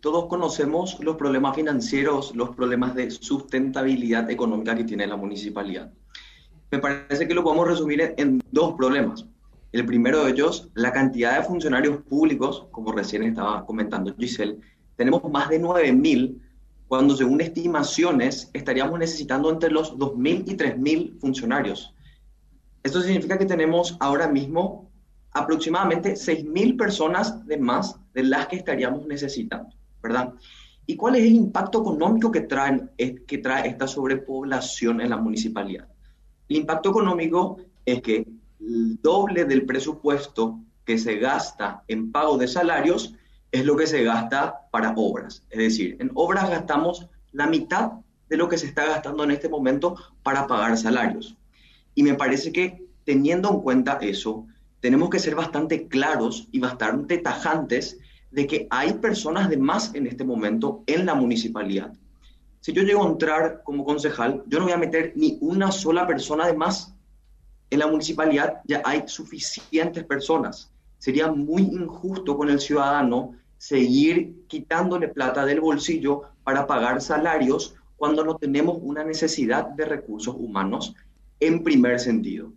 todos conocemos los problemas financieros, los problemas de sustentabilidad económica que tiene la municipalidad. Me parece que lo podemos resumir en dos problemas. El primero de ellos, la cantidad de funcionarios públicos, como recién estaba comentando Giselle, tenemos más de 9.000, cuando según estimaciones estaríamos necesitando entre los 2.000 y 3.000 funcionarios. Esto significa que tenemos ahora mismo aproximadamente 6.000 personas de más de las que estaríamos necesitando, ¿verdad? ¿Y cuál es el impacto económico que, traen, que trae esta sobrepoblación en la municipalidad? El impacto económico es que el doble del presupuesto que se gasta en pago de salarios es lo que se gasta para obras. Es decir, en obras gastamos la mitad de lo que se está gastando en este momento para pagar salarios. Y me parece que teniendo en cuenta eso, tenemos que ser bastante claros y bastante tajantes de que hay personas de más en este momento en la municipalidad. Si yo llego a entrar como concejal, yo no voy a meter ni una sola persona de más. En la municipalidad ya hay suficientes personas. Sería muy injusto con el ciudadano seguir quitándole plata del bolsillo para pagar salarios cuando no tenemos una necesidad de recursos humanos en primer sentido.